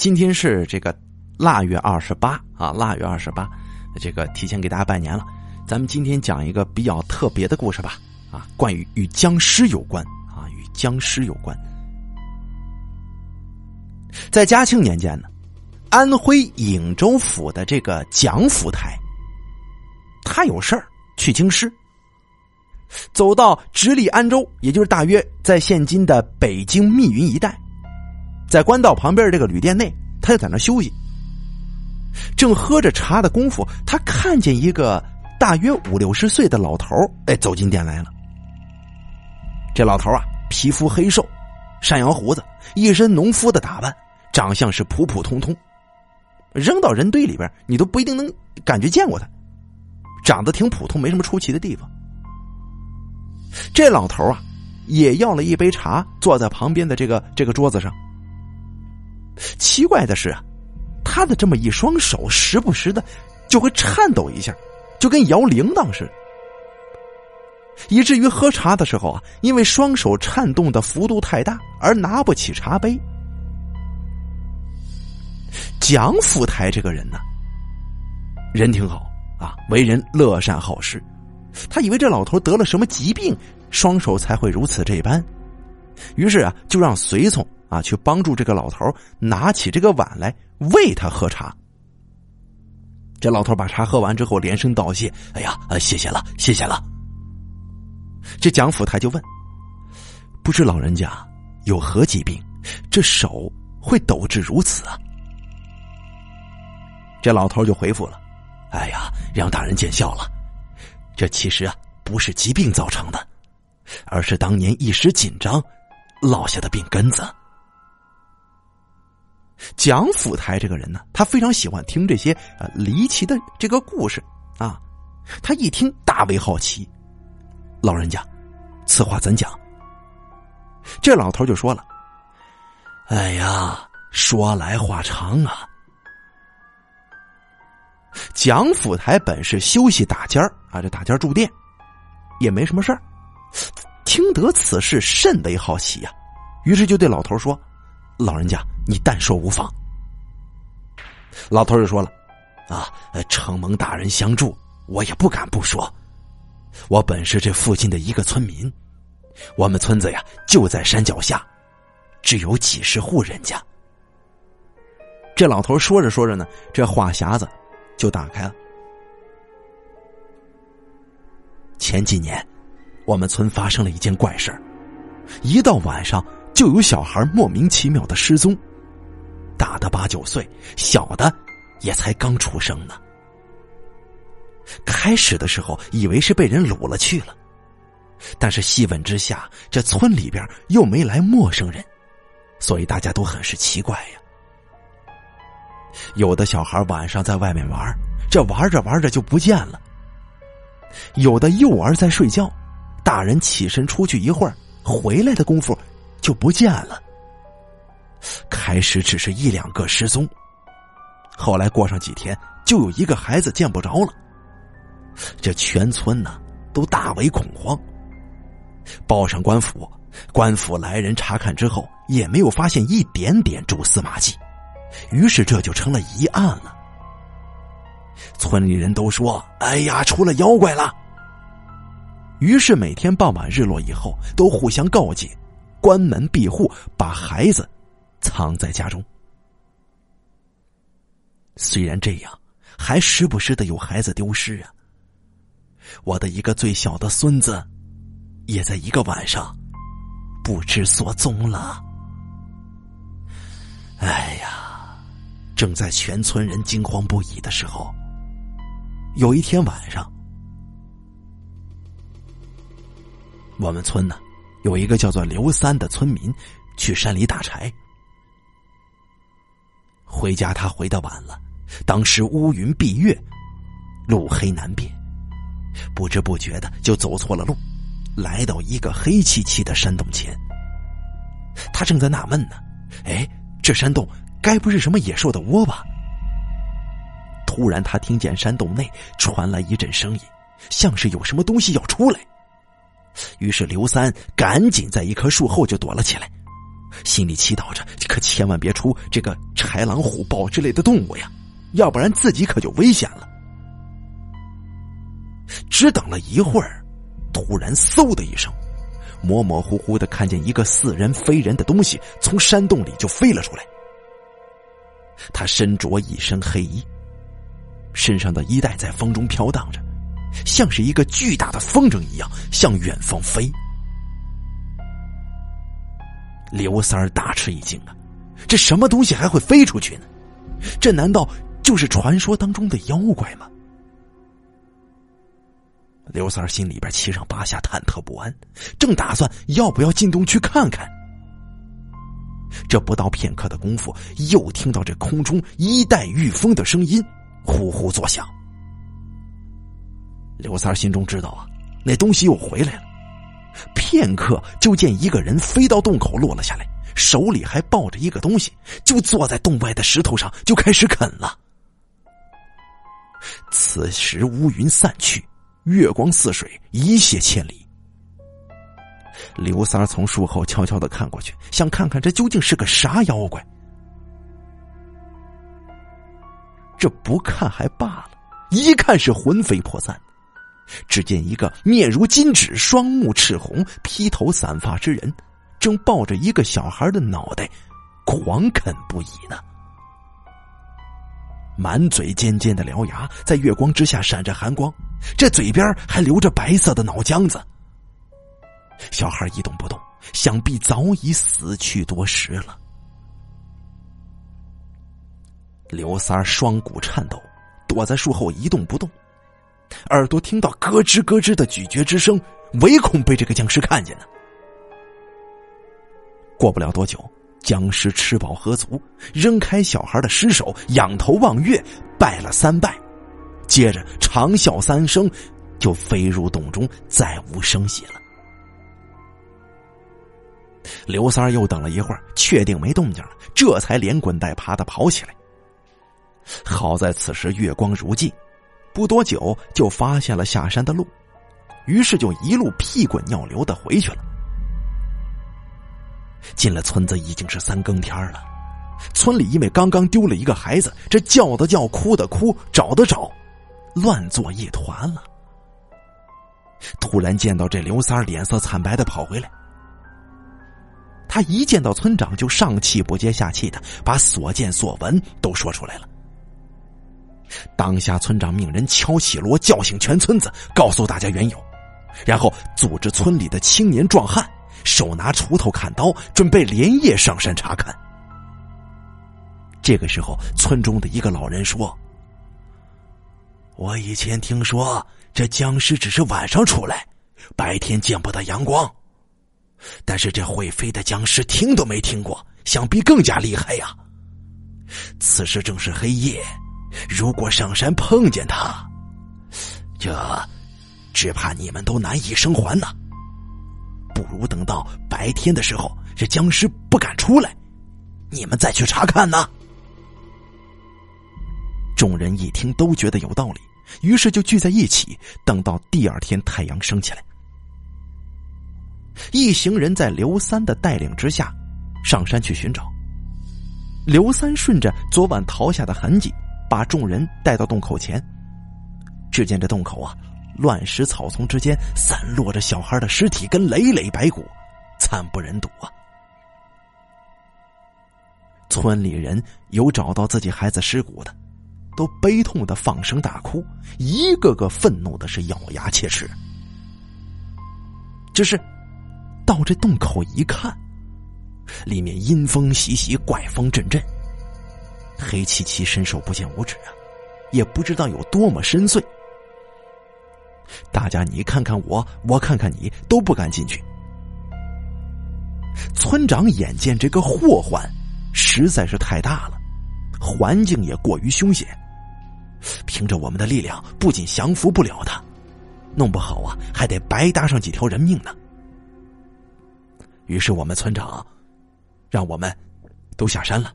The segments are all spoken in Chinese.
今天是这个腊月二十八啊，腊月二十八，这个提前给大家拜年了。咱们今天讲一个比较特别的故事吧，啊，关于与僵尸有关啊，与僵尸有关。在嘉庆年间呢，安徽颍州府的这个蒋府台，他有事儿去京师，走到直隶安州，也就是大约在现今的北京密云一带，在官道旁边这个旅店内，他就在那休息。正喝着茶的功夫，他看见一个大约五六十岁的老头哎，走进店来了。这老头啊，皮肤黑瘦。山羊胡子，一身农夫的打扮，长相是普普通通，扔到人堆里边，你都不一定能感觉见过他。长得挺普通，没什么出奇的地方。这老头啊，也要了一杯茶，坐在旁边的这个这个桌子上。奇怪的是啊，他的这么一双手，时不时的就会颤抖一下，就跟摇铃铛似的。以至于喝茶的时候啊，因为双手颤动的幅度太大而拿不起茶杯。蒋府台这个人呢，人挺好啊，为人乐善好施。他以为这老头得了什么疾病，双手才会如此这般，于是啊，就让随从啊去帮助这个老头拿起这个碗来喂他喝茶。这老头把茶喝完之后，连声道谢：“哎呀，谢谢了，谢谢了。”这蒋府台就问：“不知老人家有何疾病？这手会抖至如此啊？”这老头就回复了：“哎呀，让大人见笑了。这其实啊，不是疾病造成的，而是当年一时紧张落下的病根子。”蒋府台这个人呢，他非常喜欢听这些呃离奇的这个故事啊，他一听大为好奇。老人家，此话怎讲？这老头就说了：“哎呀，说来话长啊。蒋府台本是休息打尖儿啊，这打尖住店，也没什么事儿。听得此事，甚为好奇呀，于是就对老头说：‘老人家，你但说无妨。’老头就说了：‘啊，承蒙大人相助，我也不敢不说。’”我本是这附近的一个村民，我们村子呀就在山脚下，只有几十户人家。这老头说着说着呢，这话匣子就打开了。前几年，我们村发生了一件怪事一到晚上就有小孩莫名其妙的失踪，大的八九岁，小的也才刚出生呢。开始的时候以为是被人掳了去了，但是细问之下，这村里边又没来陌生人，所以大家都很是奇怪呀。有的小孩晚上在外面玩，这玩着玩着就不见了；有的幼儿在睡觉，大人起身出去一会儿，回来的功夫就不见了。开始只是一两个失踪，后来过上几天，就有一个孩子见不着了。这全村呢都大为恐慌，报上官府，官府来人查看之后，也没有发现一点点蛛丝马迹，于是这就成了疑案了。村里人都说：“哎呀，出了妖怪了。”于是每天傍晚日落以后，都互相告诫，关门闭户，把孩子藏在家中。虽然这样，还时不时的有孩子丢失啊。我的一个最小的孙子，也在一个晚上不知所踪了。哎呀，正在全村人惊慌不已的时候，有一天晚上，我们村呢有一个叫做刘三的村民去山里打柴，回家他回的晚了，当时乌云蔽月，路黑难辨。不知不觉的就走错了路，来到一个黑漆漆的山洞前。他正在纳闷呢，哎，这山洞该不是什么野兽的窝吧？突然，他听见山洞内传来一阵声音，像是有什么东西要出来。于是刘三赶紧在一棵树后就躲了起来。心里祈祷着，可千万别出这个豺狼虎豹之类的动物呀，要不然自己可就危险了。只等了一会儿，突然嗖的一声，模模糊糊的看见一个似人非人的东西从山洞里就飞了出来。他身着一身黑衣，身上的衣带在风中飘荡着，像是一个巨大的风筝一样向远方飞。刘三儿大吃一惊啊！这什么东西还会飞出去呢？这难道就是传说当中的妖怪吗？刘三儿心里边七上八下，忐忑不安，正打算要不要进洞去看看。这不到片刻的功夫，又听到这空中衣带御风的声音，呼呼作响。刘三儿心中知道啊，那东西又回来了。片刻，就见一个人飞到洞口落了下来，手里还抱着一个东西，就坐在洞外的石头上，就开始啃了。此时乌云散去，月光似水，一泻千里。刘三从树后悄悄的看过去，想看看这究竟是个啥妖怪。这不看还罢了，一看是魂飞魄散。只见一个面如金纸、双目赤红、披头散发之人，正抱着一个小孩的脑袋，狂啃不已呢。满嘴尖尖的獠牙在月光之下闪着寒光，这嘴边还留着白色的脑浆子。小孩一动不动，想必早已死去多时了。刘三双骨颤抖，躲在树后一动不动，耳朵听到咯吱咯吱的咀嚼之声，唯恐被这个僵尸看见呢。过不了多久，僵尸吃饱喝足，扔开小孩的尸首，仰头望月，拜了三拜，接着长啸三声，就飞入洞中，再无声息了。刘三又等了一会儿，确定没动静了，这才连滚带爬的跑起来。好在此时月光如镜，不多久就发现了下山的路，于是就一路屁滚尿流的回去了。进了村子已经是三更天了，村里因为刚刚丢了一个孩子，这叫的叫，哭的哭，找的找，乱作一团了。突然见到这刘三脸色惨白的跑回来。他一见到村长，就上气不接下气的把所见所闻都说出来了。当下，村长命人敲起锣，叫醒全村子，告诉大家缘由，然后组织村里的青年壮汉，手拿锄头、砍刀，准备连夜上山查看。这个时候，村中的一个老人说：“我以前听说，这僵尸只是晚上出来，白天见不到阳光。”但是这会飞的僵尸听都没听过，想必更加厉害呀。此时正是黑夜，如果上山碰见他，这只怕你们都难以生还呢。不如等到白天的时候，这僵尸不敢出来，你们再去查看呢。众人一听都觉得有道理，于是就聚在一起，等到第二天太阳升起来。一行人在刘三的带领之下，上山去寻找。刘三顺着昨晚逃下的痕迹，把众人带到洞口前。只见这洞口啊，乱石草丛之间散落着小孩的尸体跟累累白骨，惨不忍睹啊！村里人有找到自己孩子尸骨的，都悲痛的放声大哭，一个个愤怒的是咬牙切齿。只是。到这洞口一看，里面阴风习习，怪风阵阵，黑漆漆，伸手不见五指啊，也不知道有多么深邃。大家你看看我，我看看你，都不敢进去。村长眼见这个祸患实在是太大了，环境也过于凶险，凭着我们的力量，不仅降服不了他，弄不好啊，还得白搭上几条人命呢。于是我们村长，让我们都下山了，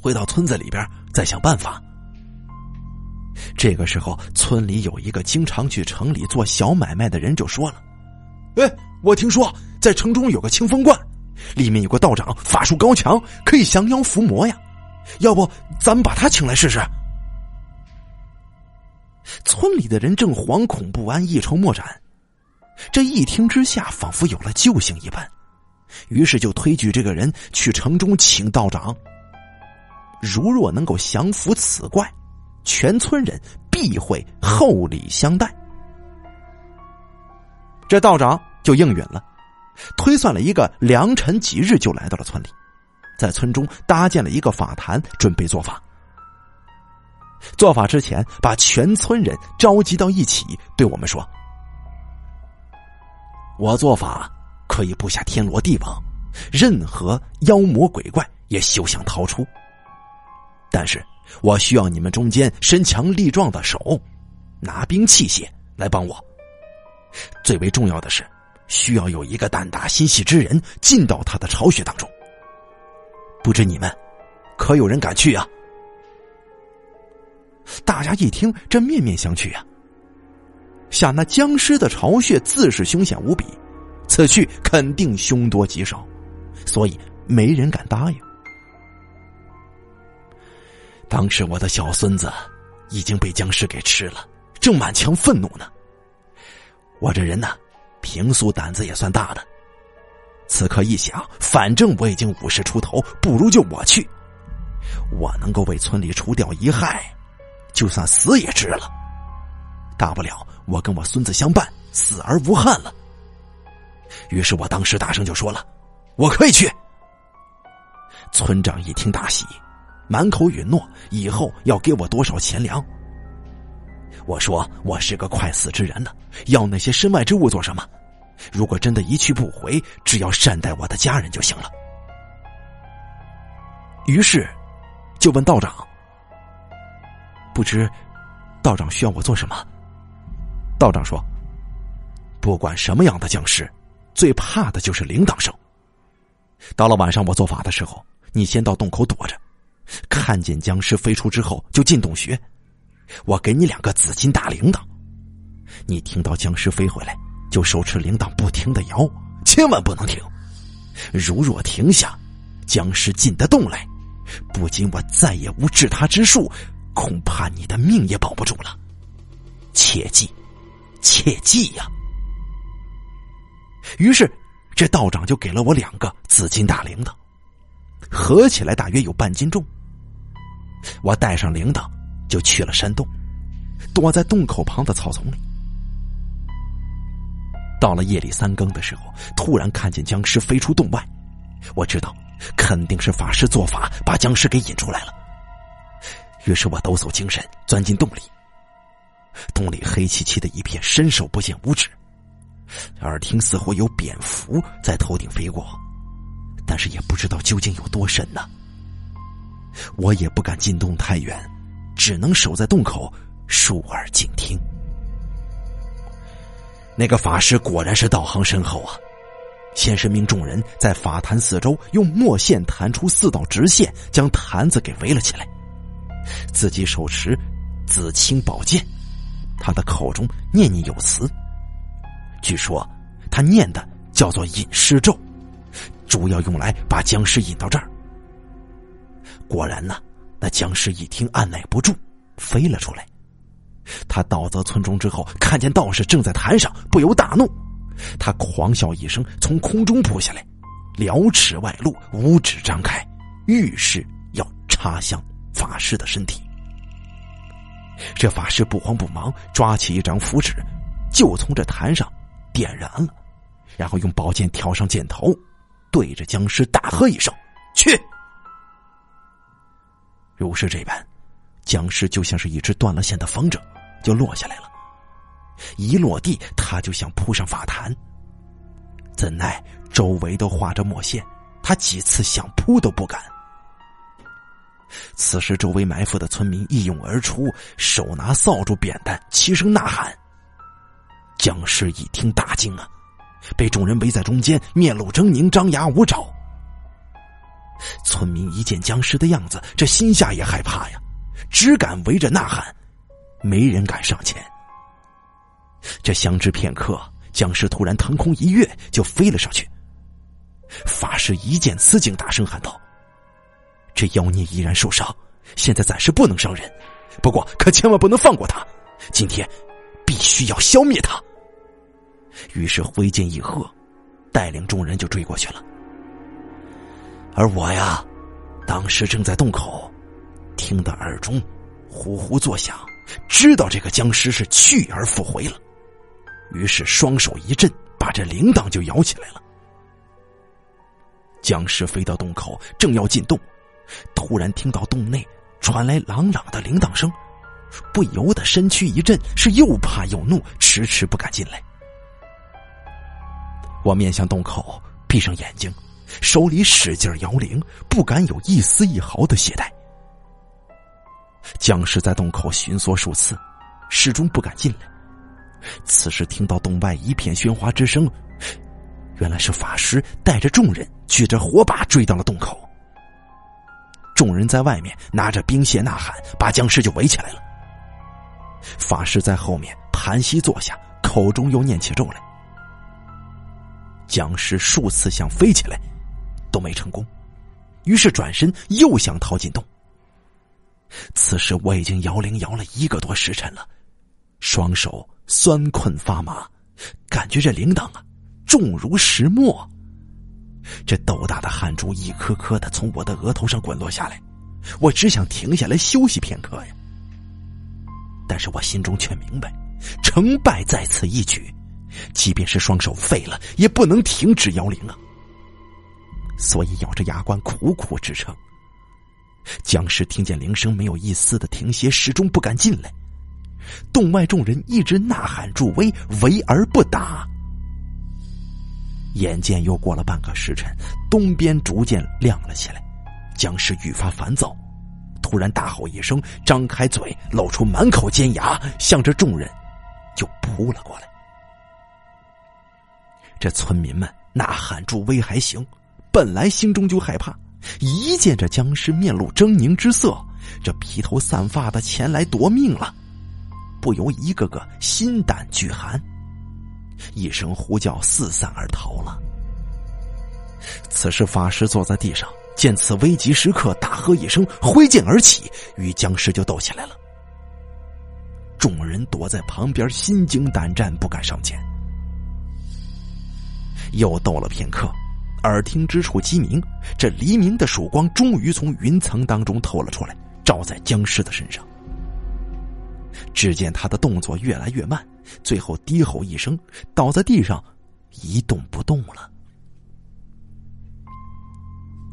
回到村子里边再想办法。这个时候，村里有一个经常去城里做小买卖的人就说了：“哎，我听说在城中有个清风观，里面有个道长，法术高强，可以降妖伏魔呀。要不咱们把他请来试试？村里的人正惶恐不安、一筹莫展，这一听之下，仿佛有了救星一般，于是就推举这个人去城中请道长。如若能够降服此怪，全村人必会厚礼相待。这道长就应允了，推算了一个良辰吉日，就来到了村里，在村中搭建了一个法坛，准备做法。做法之前，把全村人召集到一起，对我们说：“我做法可以布下天罗地网，任何妖魔鬼怪也休想逃出。但是我需要你们中间身强力壮的手，拿兵器械来帮我。”最为重要的是，需要有一个胆大心细之人进到他的巢穴当中。不知你们，可有人敢去啊？大家一听，这面面相觑啊。想那僵尸的巢穴自是凶险无比，此去肯定凶多吉少，所以没人敢答应。当时我的小孙子已经被僵尸给吃了，正满腔愤怒呢。我这人呢，平素胆子也算大的。此刻一想，反正我已经五十出头，不如就我去。我能够为村里除掉一害，就算死也值了。大不了我跟我孙子相伴，死而无憾了。于是我当时大声就说了：“我可以去。”村长一听大喜，满口允诺，以后要给我多少钱粮。我说我是个快死之人呢，要那些身外之物做什么？如果真的一去不回，只要善待我的家人就行了。于是，就问道长：“不知道长需要我做什么？”道长说：“不管什么样的僵尸，最怕的就是铃铛声。到了晚上我做法的时候，你先到洞口躲着，看见僵尸飞出之后就进洞穴。”我给你两个紫金大铃铛，你听到僵尸飞回来，就手持铃铛不停的摇，千万不能停。如若停下，僵尸进得洞来，不仅我再也无治他之术，恐怕你的命也保不住了。切记，切记呀！于是，这道长就给了我两个紫金大铃铛，合起来大约有半斤重。我带上铃铛。就去了山洞，躲在洞口旁的草丛里。到了夜里三更的时候，突然看见僵尸飞出洞外，我知道肯定是法师做法把僵尸给引出来了。于是我抖擞精神钻进洞里，洞里黑漆漆的一片，伸手不见五指，耳听似乎有蝙蝠在头顶飞过，但是也不知道究竟有多深呢。我也不敢进洞太远。只能守在洞口，竖耳静听。那个法师果然是道行深厚啊！先是命众人在法坛四周用墨线弹出四道直线，将坛子给围了起来。自己手持紫青宝剑，他的口中念念有词。据说他念的叫做引尸咒，主要用来把僵尸引到这儿。果然呢。那僵尸一听，按耐不住，飞了出来。他到泽村中之后，看见道士正在坛上，不由大怒。他狂笑一声，从空中扑下来，辽尺外露，五指张开，欲是要插向法师的身体。这法师不慌不忙，抓起一张符纸，就从这坛上点燃了，然后用宝剑挑上箭头，对着僵尸大喝一声：“去！”如是这般，僵尸就像是一只断了线的风筝，就落下来了。一落地，他就想扑上法坛，怎奈周围都画着墨线，他几次想扑都不敢。此时，周围埋伏的村民一涌而出，手拿扫帚、扁担，齐声呐喊。僵尸一听大惊啊，被众人围在中间，面露狰狞，张牙舞爪。村民一见僵尸的样子，这心下也害怕呀，只敢围着呐喊，没人敢上前。这相知片刻，僵尸突然腾空一跃，就飞了上去。法师一见此景，大声喊道：“这妖孽依然受伤，现在暂时不能伤人，不过可千万不能放过他，今天必须要消灭他。”于是挥剑一喝，带领众人就追过去了。而我呀，当时正在洞口，听得耳中呼呼作响，知道这个僵尸是去而复回了，于是双手一震，把这铃铛就摇起来了。僵尸飞到洞口，正要进洞，突然听到洞内传来朗朗的铃铛声，不由得身躯一震，是又怕又怒，迟迟不敢进来。我面向洞口，闭上眼睛，手里使劲摇铃，不敢有一丝一毫的懈怠。僵尸在洞口寻缩数次，始终不敢进来。此时听到洞外一片喧哗之声，原来是法师带着众人举着火把追到了洞口。众人在外面拿着兵械呐喊，把僵尸就围起来了。法师在后面盘膝坐下，口中又念起咒来。僵尸数次想飞起来，都没成功，于是转身又想逃进洞。此时我已经摇铃摇了一个多时辰了，双手酸困发麻，感觉这铃铛啊重如石磨。这豆大的汗珠一颗颗的从我的额头上滚落下来，我只想停下来休息片刻呀。但是我心中却明白，成败在此一举。即便是双手废了，也不能停止摇铃啊！所以咬着牙关苦苦支撑。僵尸听见铃声，没有一丝的停歇，始终不敢进来。洞外众人一直呐喊助威，围而不打。眼见又过了半个时辰，东边逐渐亮了起来，僵尸愈发烦躁，突然大吼一声，张开嘴，露出满口尖牙，向着众人就扑了过来。这村民们呐喊助威还行，本来心中就害怕，一见这僵尸面露狰狞之色，这披头散发的前来夺命了，不由一个个心胆俱寒，一声呼叫四散而逃了。此时法师坐在地上，见此危急时刻，大喝一声，挥剑而起，与僵尸就斗起来了。众人躲在旁边，心惊胆战，不敢上前。又斗了片刻，耳听之处鸡鸣，这黎明的曙光终于从云层当中透了出来，照在僵尸的身上。只见他的动作越来越慢，最后低吼一声，倒在地上，一动不动了。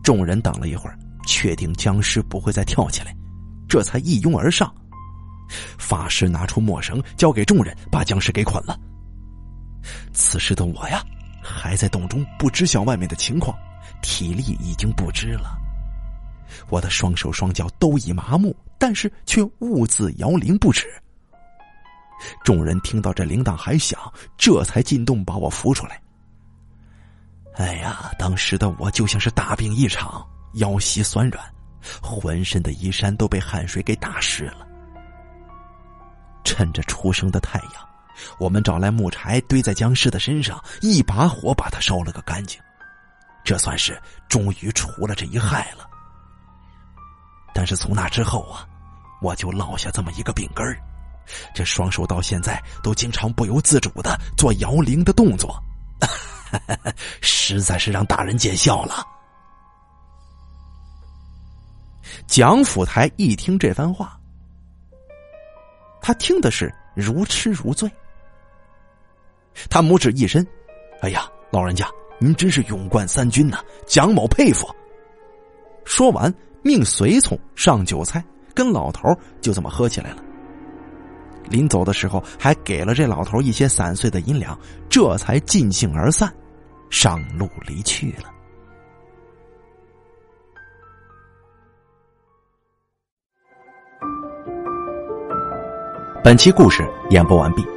众人等了一会儿，确定僵尸不会再跳起来，这才一拥而上。法师拿出墨绳，交给众人，把僵尸给捆了。此时的我呀。还在洞中，不知晓外面的情况，体力已经不支了。我的双手双脚都已麻木，但是却兀自摇铃不止。众人听到这铃铛还响，这才进洞把我扶出来。哎呀，当时的我就像是大病一场，腰膝酸软，浑身的衣衫都被汗水给打湿了。趁着初升的太阳。我们找来木柴堆在僵尸的身上，一把火把它烧了个干净，这算是终于除了这一害了。但是从那之后啊，我就落下这么一个病根儿，这双手到现在都经常不由自主的做摇铃的动作，实在是让大人见笑了。蒋府台一听这番话，他听的是如痴如醉。他拇指一伸，哎呀，老人家，您真是勇冠三军呐！蒋某佩服。说完，命随从上酒菜，跟老头就这么喝起来了。临走的时候，还给了这老头一些散碎的银两，这才尽兴而散，上路离去了。本期故事演播完毕。